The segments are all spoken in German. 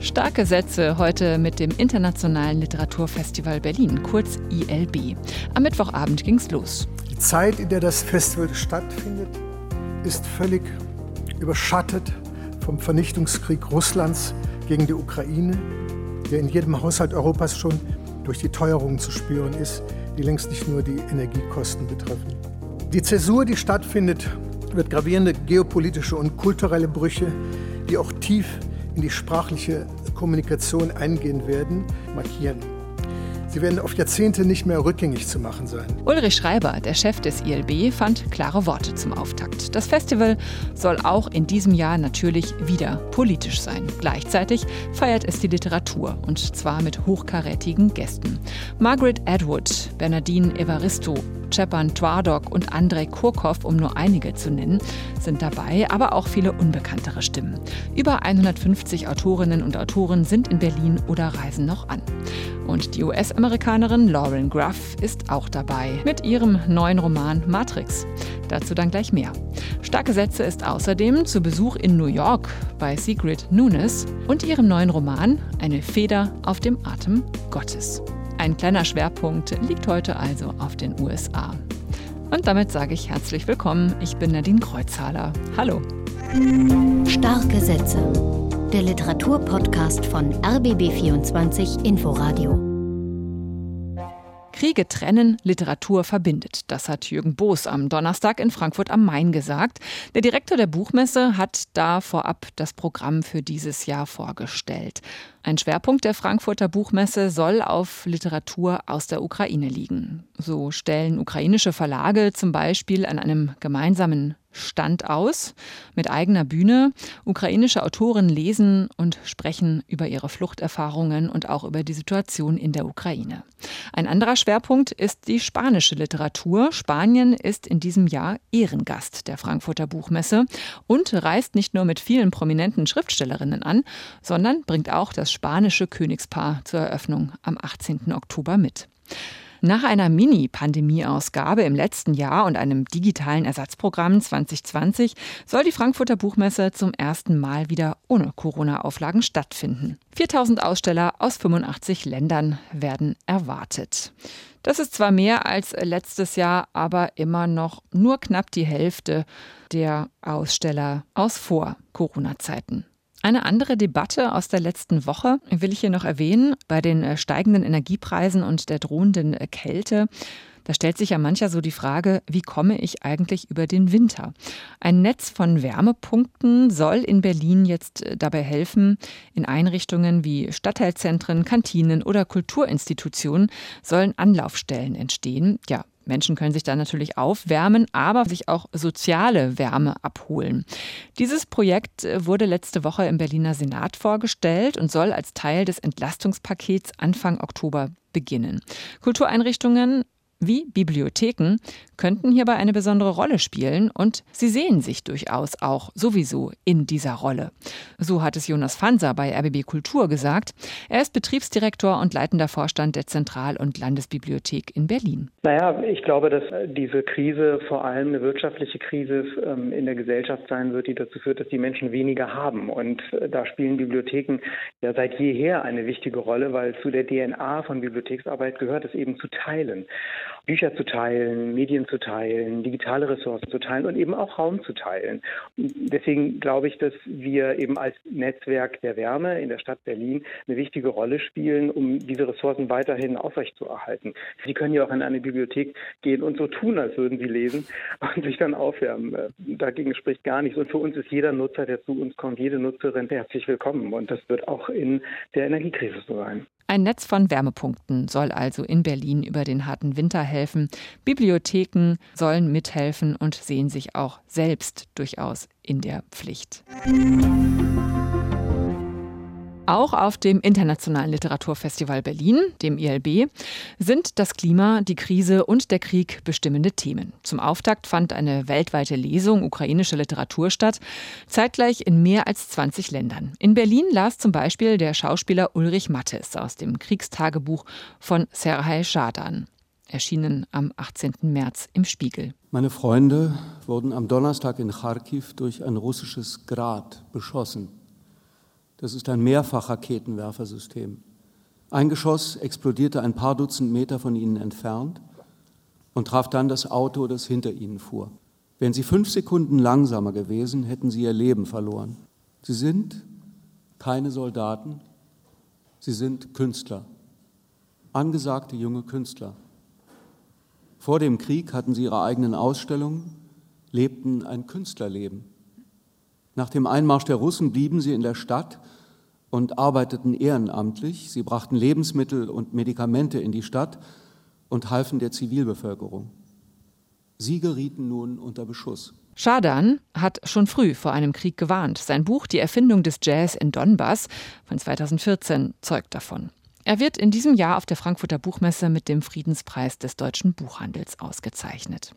Starke Sätze heute mit dem Internationalen Literaturfestival Berlin, kurz ILB. Am Mittwochabend ging's los. Die Zeit, in der das Festival stattfindet, ist völlig überschattet vom Vernichtungskrieg Russlands gegen die Ukraine, der in jedem Haushalt Europas schon durch die Teuerungen zu spüren ist, die längst nicht nur die Energiekosten betreffen. Die Zäsur, die stattfindet, wird gravierende geopolitische und kulturelle Brüche, die auch tief in die sprachliche Kommunikation eingehen werden, markieren. Sie werden auf Jahrzehnte nicht mehr rückgängig zu machen sein. Ulrich Schreiber, der Chef des ILB, fand klare Worte zum Auftakt. Das Festival soll auch in diesem Jahr natürlich wieder politisch sein. Gleichzeitig feiert es die Literatur und zwar mit hochkarätigen Gästen. Margaret Atwood, Bernardine Evaristo, Cepan Twardok und Andrei Kurkov, um nur einige zu nennen, sind dabei, aber auch viele unbekanntere Stimmen. Über 150 Autorinnen und Autoren sind in Berlin oder reisen noch an. Und die US-Amerikanerin Lauren Gruff ist auch dabei mit ihrem neuen Roman Matrix. Dazu dann gleich mehr. Starke Sätze ist außerdem zu Besuch in New York bei Sigrid Nunes und ihrem neuen Roman Eine Feder auf dem Atem Gottes. Ein kleiner Schwerpunkt liegt heute also auf den USA. Und damit sage ich herzlich willkommen. Ich bin Nadine Kreuzhaler. Hallo. Starke Sätze. Der Literaturpodcast von RBB24 Inforadio. Kriege trennen, Literatur verbindet. Das hat Jürgen Boos am Donnerstag in Frankfurt am Main gesagt. Der Direktor der Buchmesse hat da vorab das Programm für dieses Jahr vorgestellt. Ein Schwerpunkt der Frankfurter Buchmesse soll auf Literatur aus der Ukraine liegen. So stellen ukrainische Verlage zum Beispiel an einem gemeinsamen Stand aus mit eigener Bühne. Ukrainische Autoren lesen und sprechen über ihre Fluchterfahrungen und auch über die Situation in der Ukraine. Ein anderer Schwerpunkt ist die spanische Literatur. Spanien ist in diesem Jahr Ehrengast der Frankfurter Buchmesse und reist nicht nur mit vielen prominenten Schriftstellerinnen an, sondern bringt auch das spanische Königspaar zur Eröffnung am 18. Oktober mit. Nach einer Mini-Pandemie-Ausgabe im letzten Jahr und einem digitalen Ersatzprogramm 2020 soll die Frankfurter Buchmesse zum ersten Mal wieder ohne Corona-Auflagen stattfinden. 4000 Aussteller aus 85 Ländern werden erwartet. Das ist zwar mehr als letztes Jahr, aber immer noch nur knapp die Hälfte der Aussteller aus Vor-Corona-Zeiten. Eine andere Debatte aus der letzten Woche will ich hier noch erwähnen. Bei den äh, steigenden Energiepreisen und der drohenden äh, Kälte da stellt sich ja mancher so die Frage, wie komme ich eigentlich über den Winter? Ein Netz von Wärmepunkten soll in Berlin jetzt äh, dabei helfen. In Einrichtungen wie Stadtteilzentren, Kantinen oder Kulturinstitutionen sollen Anlaufstellen entstehen. Ja, Menschen können sich da natürlich aufwärmen, aber sich auch soziale Wärme abholen. Dieses Projekt äh, wurde letzte Woche im Berliner Senat vorgestellt und soll als Teil des Entlastungspakets Anfang Oktober beginnen. Kultureinrichtungen wie Bibliotheken könnten hierbei eine besondere Rolle spielen und sie sehen sich durchaus auch sowieso in dieser Rolle. So hat es Jonas Fanser bei RBB Kultur gesagt. Er ist Betriebsdirektor und leitender Vorstand der Zentral- und Landesbibliothek in Berlin. Naja, ich glaube, dass diese Krise vor allem eine wirtschaftliche Krise ähm, in der Gesellschaft sein wird, die dazu führt, dass die Menschen weniger haben. Und äh, da spielen Bibliotheken ja seit jeher eine wichtige Rolle, weil zu der DNA von Bibliotheksarbeit gehört es eben zu teilen. Bücher zu teilen, Medien zu teilen, digitale Ressourcen zu teilen und eben auch Raum zu teilen. Und deswegen glaube ich, dass wir eben als Netzwerk der Wärme in der Stadt Berlin eine wichtige Rolle spielen, um diese Ressourcen weiterhin aufrechtzuerhalten. Sie können ja auch in eine Bibliothek gehen und so tun, als würden sie lesen und sich dann aufwärmen. Dagegen spricht gar nichts. Und für uns ist jeder Nutzer, der zu uns kommt, jede Nutzerin herzlich willkommen. Und das wird auch in der Energiekrise so sein. Ein Netz von Wärmepunkten soll also in Berlin über den harten Winter helfen. Bibliotheken sollen mithelfen und sehen sich auch selbst durchaus in der Pflicht. Auch auf dem Internationalen Literaturfestival Berlin, dem ILB, sind das Klima, die Krise und der Krieg bestimmende Themen. Zum Auftakt fand eine weltweite Lesung ukrainischer Literatur statt, zeitgleich in mehr als 20 Ländern. In Berlin las zum Beispiel der Schauspieler Ulrich Mattes aus dem Kriegstagebuch von Serhaj Schadan. erschienen am 18. März im Spiegel. Meine Freunde wurden am Donnerstag in Kharkiv durch ein russisches Grad beschossen. Das ist ein Mehrfachraketenwerfersystem. Ein Geschoss explodierte ein paar Dutzend Meter von ihnen entfernt und traf dann das Auto, das hinter ihnen fuhr. Wären sie fünf Sekunden langsamer gewesen, hätten sie ihr Leben verloren. Sie sind keine Soldaten, sie sind Künstler, angesagte junge Künstler. Vor dem Krieg hatten sie ihre eigenen Ausstellungen, lebten ein Künstlerleben. Nach dem Einmarsch der Russen blieben sie in der Stadt und arbeiteten ehrenamtlich. Sie brachten Lebensmittel und Medikamente in die Stadt und halfen der Zivilbevölkerung. Sie gerieten nun unter Beschuss. Schadan hat schon früh vor einem Krieg gewarnt. Sein Buch Die Erfindung des Jazz in Donbass von 2014 zeugt davon. Er wird in diesem Jahr auf der Frankfurter Buchmesse mit dem Friedenspreis des deutschen Buchhandels ausgezeichnet.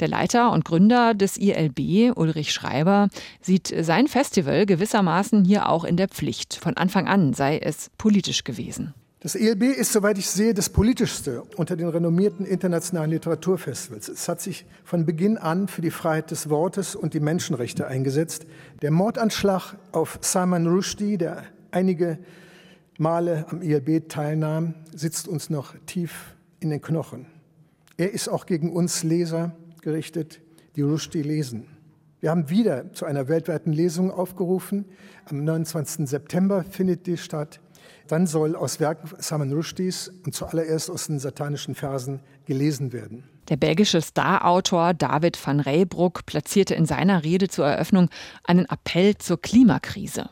Der Leiter und Gründer des ILB, Ulrich Schreiber, sieht sein Festival gewissermaßen hier auch in der Pflicht. Von Anfang an sei es politisch gewesen. Das ILB ist, soweit ich sehe, das politischste unter den renommierten internationalen Literaturfestivals. Es hat sich von Beginn an für die Freiheit des Wortes und die Menschenrechte eingesetzt. Der Mordanschlag auf Salman Rushdie, der einige Male am ILB teilnahm, sitzt uns noch tief in den Knochen. Er ist auch gegen uns Leser gerichtet, die Rushdie lesen. Wir haben wieder zu einer weltweiten Lesung aufgerufen. Am 29. September findet die statt. Dann soll aus Werken Salman Rushdies und zuallererst aus den satanischen Versen gelesen werden. Der belgische Starautor David van Reybrouck platzierte in seiner Rede zur Eröffnung einen Appell zur Klimakrise.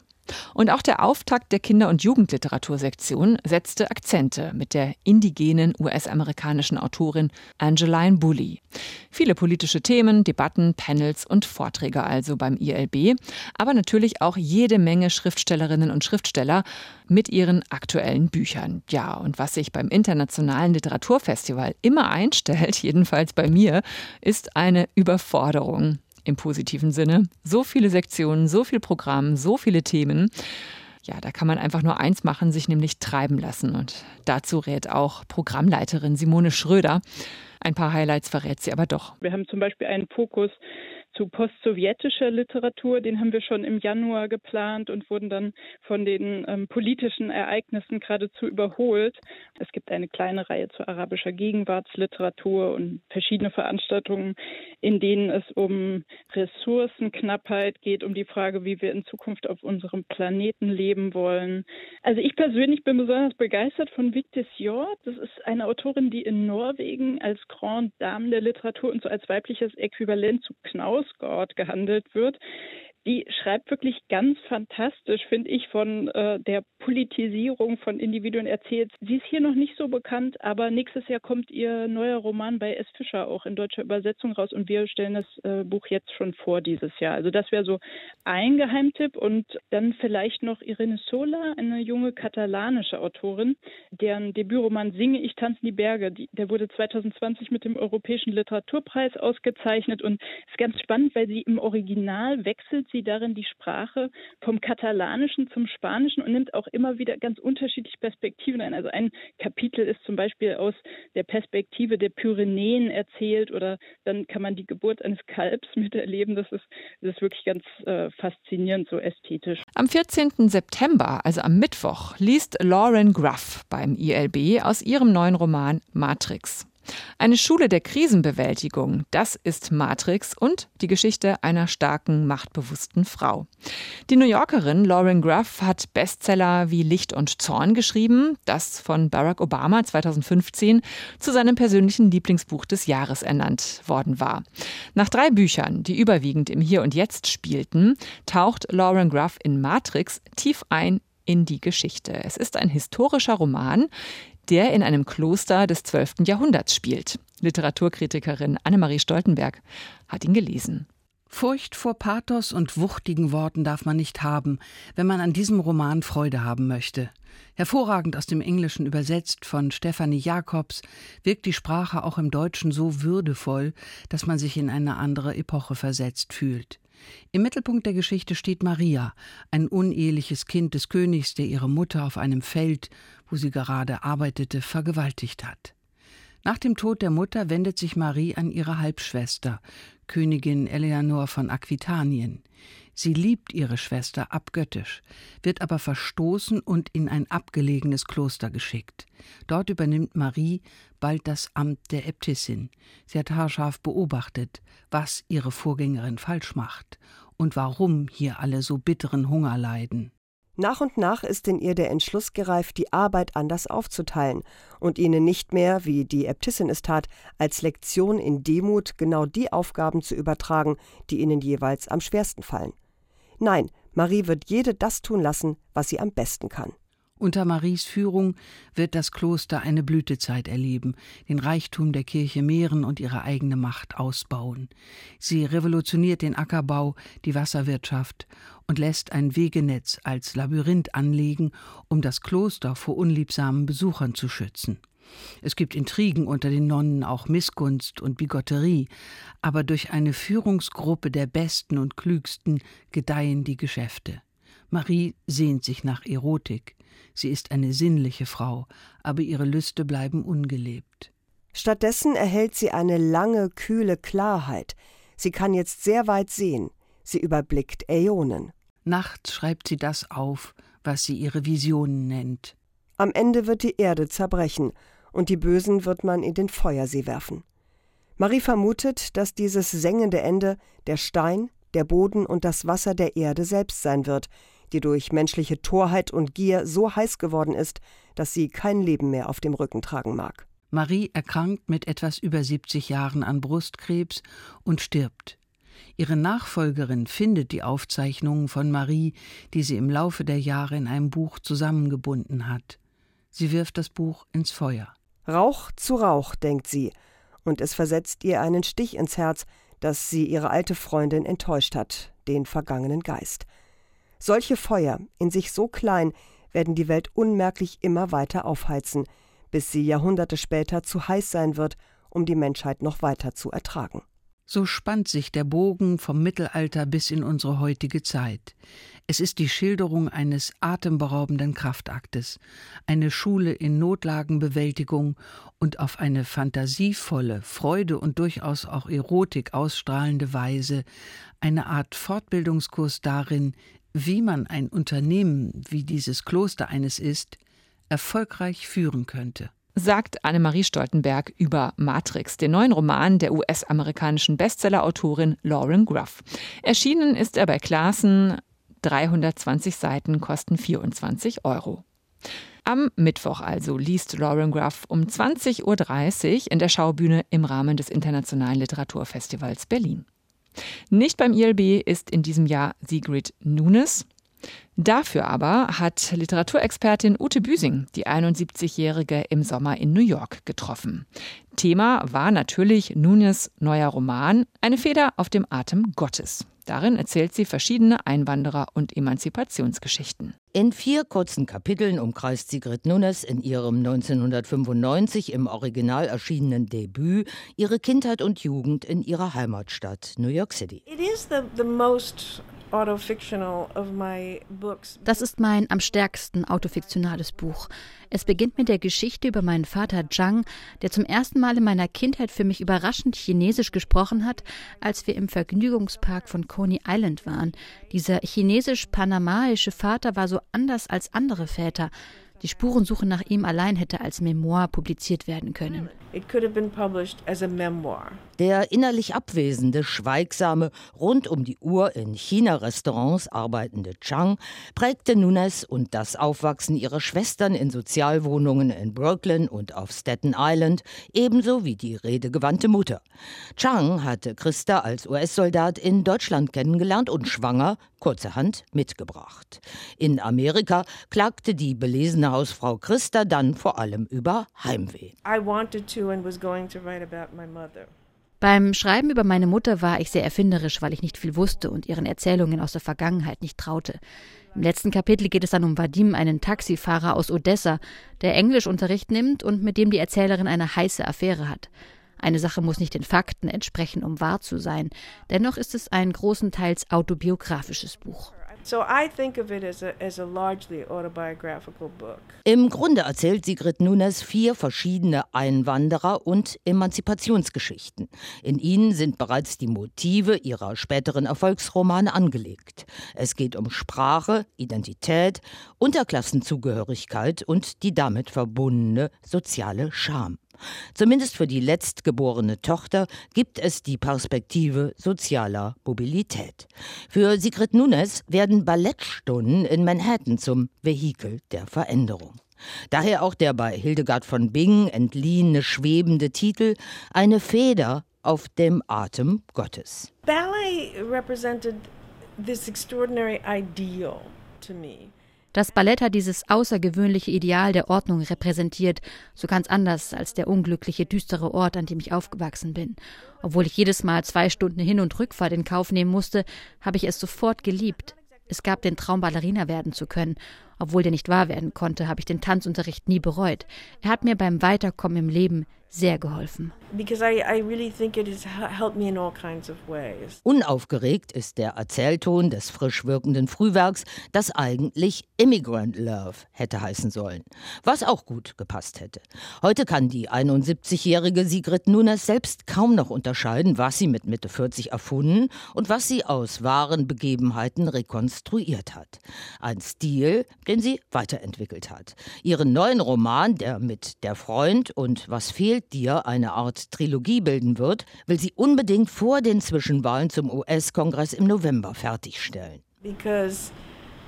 Und auch der Auftakt der Kinder- und Jugendliteratursektion setzte Akzente mit der indigenen US-amerikanischen Autorin Angeline Bully. Viele politische Themen, Debatten, Panels und Vorträge also beim ILB, aber natürlich auch jede Menge Schriftstellerinnen und Schriftsteller mit ihren aktuellen Büchern. Ja, und was sich beim Internationalen Literaturfestival immer einstellt, jedenfalls bei mir, ist eine Überforderung im positiven Sinne. So viele Sektionen, so viel Programm, so viele Themen. Ja, da kann man einfach nur eins machen, sich nämlich treiben lassen. Und dazu rät auch Programmleiterin Simone Schröder. Ein paar Highlights verrät sie aber doch. Wir haben zum Beispiel einen Fokus zu postsowjetischer Literatur. Den haben wir schon im Januar geplant und wurden dann von den ähm, politischen Ereignissen geradezu überholt. Es gibt eine kleine Reihe zu arabischer Gegenwartsliteratur und verschiedene Veranstaltungen, in denen es um Ressourcenknappheit geht, um die Frage, wie wir in Zukunft auf unserem Planeten leben wollen. Also ich persönlich bin besonders begeistert von Victis Jord. Das ist eine Autorin, die in Norwegen als Grand Dame der Literatur und so als weibliches Äquivalent zu Knaus Hausgott gehandelt wird die schreibt wirklich ganz fantastisch, finde ich, von äh, der Politisierung von Individuen erzählt. Sie ist hier noch nicht so bekannt, aber nächstes Jahr kommt ihr neuer Roman bei S. Fischer auch in deutscher Übersetzung raus und wir stellen das äh, Buch jetzt schon vor dieses Jahr. Also das wäre so ein Geheimtipp und dann vielleicht noch Irene Sola, eine junge katalanische Autorin, deren Debütroman Singe ich tanzen die Berge, die, der wurde 2020 mit dem Europäischen Literaturpreis ausgezeichnet und ist ganz spannend, weil sie im Original wechselt sie darin die Sprache vom Katalanischen zum Spanischen und nimmt auch immer wieder ganz unterschiedliche Perspektiven ein. Also ein Kapitel ist zum Beispiel aus der Perspektive der Pyrenäen erzählt oder dann kann man die Geburt eines Kalbs miterleben. Das ist, das ist wirklich ganz äh, faszinierend, so ästhetisch. Am 14. September, also am Mittwoch, liest Lauren Gruff beim ILB aus ihrem neuen Roman Matrix. Eine Schule der Krisenbewältigung, das ist Matrix und die Geschichte einer starken, machtbewussten Frau. Die New Yorkerin Lauren Gruff hat Bestseller wie Licht und Zorn geschrieben, das von Barack Obama 2015 zu seinem persönlichen Lieblingsbuch des Jahres ernannt worden war. Nach drei Büchern, die überwiegend im Hier und Jetzt spielten, taucht Lauren Gruff in Matrix tief ein in die Geschichte. Es ist ein historischer Roman, der in einem Kloster des 12. Jahrhunderts spielt. Literaturkritikerin Annemarie Stoltenberg hat ihn gelesen. Furcht vor Pathos und wuchtigen Worten darf man nicht haben, wenn man an diesem Roman Freude haben möchte. Hervorragend aus dem Englischen übersetzt von Stephanie Jacobs wirkt die Sprache auch im Deutschen so würdevoll, dass man sich in eine andere Epoche versetzt fühlt. Im Mittelpunkt der Geschichte steht Maria, ein uneheliches Kind des Königs, der ihre Mutter auf einem Feld, wo sie gerade arbeitete, vergewaltigt hat. Nach dem Tod der Mutter wendet sich Marie an ihre Halbschwester, Königin Eleanor von Aquitanien. Sie liebt ihre Schwester abgöttisch, wird aber verstoßen und in ein abgelegenes Kloster geschickt. Dort übernimmt Marie bald das Amt der Äbtissin. Sie hat haarscharf beobachtet, was ihre Vorgängerin falsch macht und warum hier alle so bitteren Hunger leiden. Nach und nach ist in ihr der Entschluss gereift, die Arbeit anders aufzuteilen und ihnen nicht mehr, wie die Äbtissin es tat, als Lektion in Demut genau die Aufgaben zu übertragen, die ihnen jeweils am schwersten fallen. Nein, Marie wird jede das tun lassen, was sie am besten kann. Unter Maries Führung wird das Kloster eine Blütezeit erleben, den Reichtum der Kirche mehren und ihre eigene Macht ausbauen. Sie revolutioniert den Ackerbau, die Wasserwirtschaft und lässt ein Wegenetz als Labyrinth anlegen, um das Kloster vor unliebsamen Besuchern zu schützen. Es gibt Intrigen unter den Nonnen, auch Missgunst und Bigotterie, aber durch eine Führungsgruppe der Besten und Klügsten gedeihen die Geschäfte. Marie sehnt sich nach Erotik. Sie ist eine sinnliche Frau, aber ihre Lüste bleiben ungelebt. Stattdessen erhält sie eine lange, kühle Klarheit. Sie kann jetzt sehr weit sehen. Sie überblickt Äonen. Nachts schreibt sie das auf, was sie ihre Visionen nennt. Am Ende wird die Erde zerbrechen und die Bösen wird man in den Feuersee werfen. Marie vermutet, dass dieses sengende Ende der Stein, der Boden und das Wasser der Erde selbst sein wird, die durch menschliche Torheit und Gier so heiß geworden ist, dass sie kein Leben mehr auf dem Rücken tragen mag. Marie erkrankt mit etwas über 70 Jahren an Brustkrebs und stirbt. Ihre Nachfolgerin findet die Aufzeichnungen von Marie, die sie im Laufe der Jahre in einem Buch zusammengebunden hat. Sie wirft das Buch ins Feuer. Rauch zu Rauch, denkt sie, und es versetzt ihr einen Stich ins Herz, dass sie ihre alte Freundin enttäuscht hat, den vergangenen Geist. Solche Feuer, in sich so klein, werden die Welt unmerklich immer weiter aufheizen, bis sie Jahrhunderte später zu heiß sein wird, um die Menschheit noch weiter zu ertragen. So spannt sich der Bogen vom Mittelalter bis in unsere heutige Zeit. Es ist die Schilderung eines atemberaubenden Kraftaktes, eine Schule in Notlagenbewältigung und auf eine fantasievolle, Freude und durchaus auch Erotik ausstrahlende Weise eine Art Fortbildungskurs darin, wie man ein Unternehmen, wie dieses Kloster eines ist, erfolgreich führen könnte sagt Annemarie Stoltenberg über Matrix, den neuen Roman der US-amerikanischen Bestsellerautorin Lauren Gruff. Erschienen ist er bei Klassen, 320 Seiten kosten 24 Euro. Am Mittwoch also liest Lauren Gruff um 20.30 Uhr in der Schaubühne im Rahmen des Internationalen Literaturfestivals Berlin. Nicht beim ILB ist in diesem Jahr Sigrid Nunes. Dafür aber hat Literaturexpertin Ute Büsing die 71-Jährige im Sommer in New York getroffen. Thema war natürlich Nunes neuer Roman Eine Feder auf dem Atem Gottes. Darin erzählt sie verschiedene Einwanderer- und Emanzipationsgeschichten. In vier kurzen Kapiteln umkreist Sigrid Nunes in ihrem 1995 im Original erschienenen Debüt ihre Kindheit und Jugend in ihrer Heimatstadt New York City. It is the, the most das ist mein am stärksten autofiktionales Buch. Es beginnt mit der Geschichte über meinen Vater Zhang, der zum ersten Mal in meiner Kindheit für mich überraschend Chinesisch gesprochen hat, als wir im Vergnügungspark von Coney Island waren. Dieser chinesisch-panamaische Vater war so anders als andere Väter. Die Spurensuche nach ihm allein hätte als Memoir publiziert werden können. Der innerlich abwesende, schweigsame, rund um die Uhr in China-Restaurants arbeitende Chang prägte Nunes und das Aufwachsen ihrer Schwestern in Sozialwohnungen in Brooklyn und auf Staten Island, ebenso wie die redegewandte Mutter. Chang hatte Christa als US-Soldat in Deutschland kennengelernt und schwanger, kurzerhand, mitgebracht. In Amerika klagte die belesene Hausfrau Christa dann vor allem über Heimweh. I wanted to beim Schreiben über meine Mutter war ich sehr erfinderisch, weil ich nicht viel wusste und ihren Erzählungen aus der Vergangenheit nicht traute. Im letzten Kapitel geht es dann um Vadim, einen Taxifahrer aus Odessa, der Englischunterricht nimmt und mit dem die Erzählerin eine heiße Affäre hat. Eine Sache muss nicht den Fakten entsprechen, um wahr zu sein. Dennoch ist es ein großenteils autobiografisches Buch. Im Grunde erzählt Sigrid Nunes vier verschiedene Einwanderer- und Emanzipationsgeschichten. In ihnen sind bereits die Motive ihrer späteren Erfolgsromane angelegt. Es geht um Sprache, Identität, Unterklassenzugehörigkeit und die damit verbundene soziale Scham. Zumindest für die letztgeborene Tochter gibt es die Perspektive sozialer Mobilität. Für Sigrid Nunes werden Ballettstunden in Manhattan zum Vehikel der Veränderung. Daher auch der bei Hildegard von Bingen entliehene schwebende Titel Eine Feder auf dem Atem Gottes. Ballet represented this extraordinary ideal to me. Das Ballett hat dieses außergewöhnliche Ideal der Ordnung repräsentiert, so ganz anders als der unglückliche, düstere Ort, an dem ich aufgewachsen bin. Obwohl ich jedes Mal zwei Stunden Hin- und Rückfahrt in Kauf nehmen musste, habe ich es sofort geliebt. Es gab den Traum, Ballerina werden zu können. Obwohl der nicht wahr werden konnte, habe ich den Tanzunterricht nie bereut. Er hat mir beim Weiterkommen im Leben sehr geholfen. Unaufgeregt ist der Erzählton des frisch wirkenden Frühwerks, das eigentlich Immigrant Love hätte heißen sollen. Was auch gut gepasst hätte. Heute kann die 71-jährige Sigrid Nunes selbst kaum noch unterscheiden, was sie mit Mitte 40 erfunden und was sie aus wahren Begebenheiten rekonstruiert hat. Ein Stil, den sie weiterentwickelt hat. Ihren neuen Roman, der mit Der Freund und Was fehlt dir eine Art Trilogie bilden wird, will sie unbedingt vor den Zwischenwahlen zum US-Kongress im November fertigstellen. Because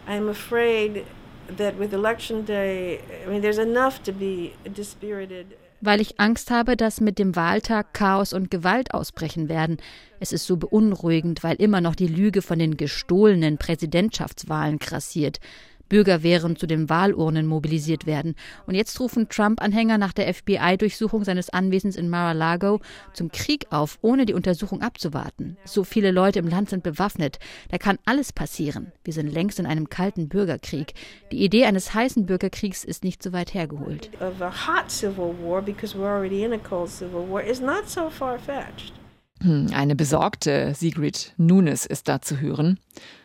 I'm afraid that with election day, I mean there's enough to be dispirited weil ich Angst habe, dass mit dem Wahltag Chaos und Gewalt ausbrechen werden. Es ist so beunruhigend, weil immer noch die Lüge von den gestohlenen Präsidentschaftswahlen grassiert. Bürger wären zu den Wahlurnen mobilisiert werden. Und jetzt rufen Trump-Anhänger nach der FBI-Durchsuchung seines Anwesens in Mar-a-Lago zum Krieg auf, ohne die Untersuchung abzuwarten. So viele Leute im Land sind bewaffnet. Da kann alles passieren. Wir sind längst in einem kalten Bürgerkrieg. Die Idee eines heißen Bürgerkriegs ist nicht so weit hergeholt. Of a hot civil war because we're already in a cold civil war is not so far-fetched. Hm, eine besorgte Sigrid Nunes ist da zu hören.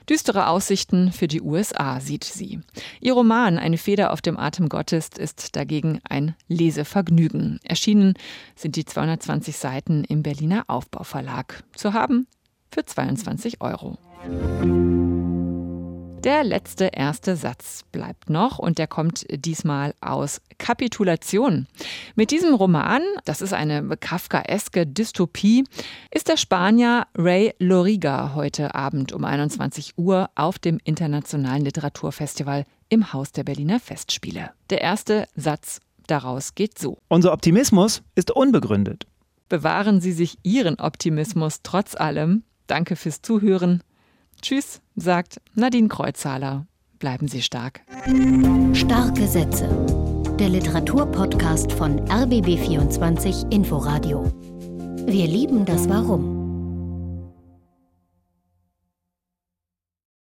Düstere Aussichten für die USA sieht sie. Ihr Roman Eine Feder auf dem Atem Gottes ist dagegen ein Lesevergnügen. Erschienen sind die 220 Seiten im Berliner Aufbauverlag. Zu haben für 22 Euro. Der letzte erste Satz bleibt noch und der kommt diesmal aus Kapitulation. Mit diesem Roman, das ist eine kafkaeske Dystopie, ist der Spanier Ray Loriga heute Abend um 21 Uhr auf dem Internationalen Literaturfestival im Haus der Berliner Festspiele. Der erste Satz daraus geht so. Unser Optimismus ist unbegründet. Bewahren Sie sich Ihren Optimismus trotz allem. Danke fürs Zuhören. Tschüss, sagt Nadine Kreuzhaler. Bleiben Sie stark. Starke Sätze. Der Literaturpodcast von RBB24 Inforadio. Wir lieben das Warum.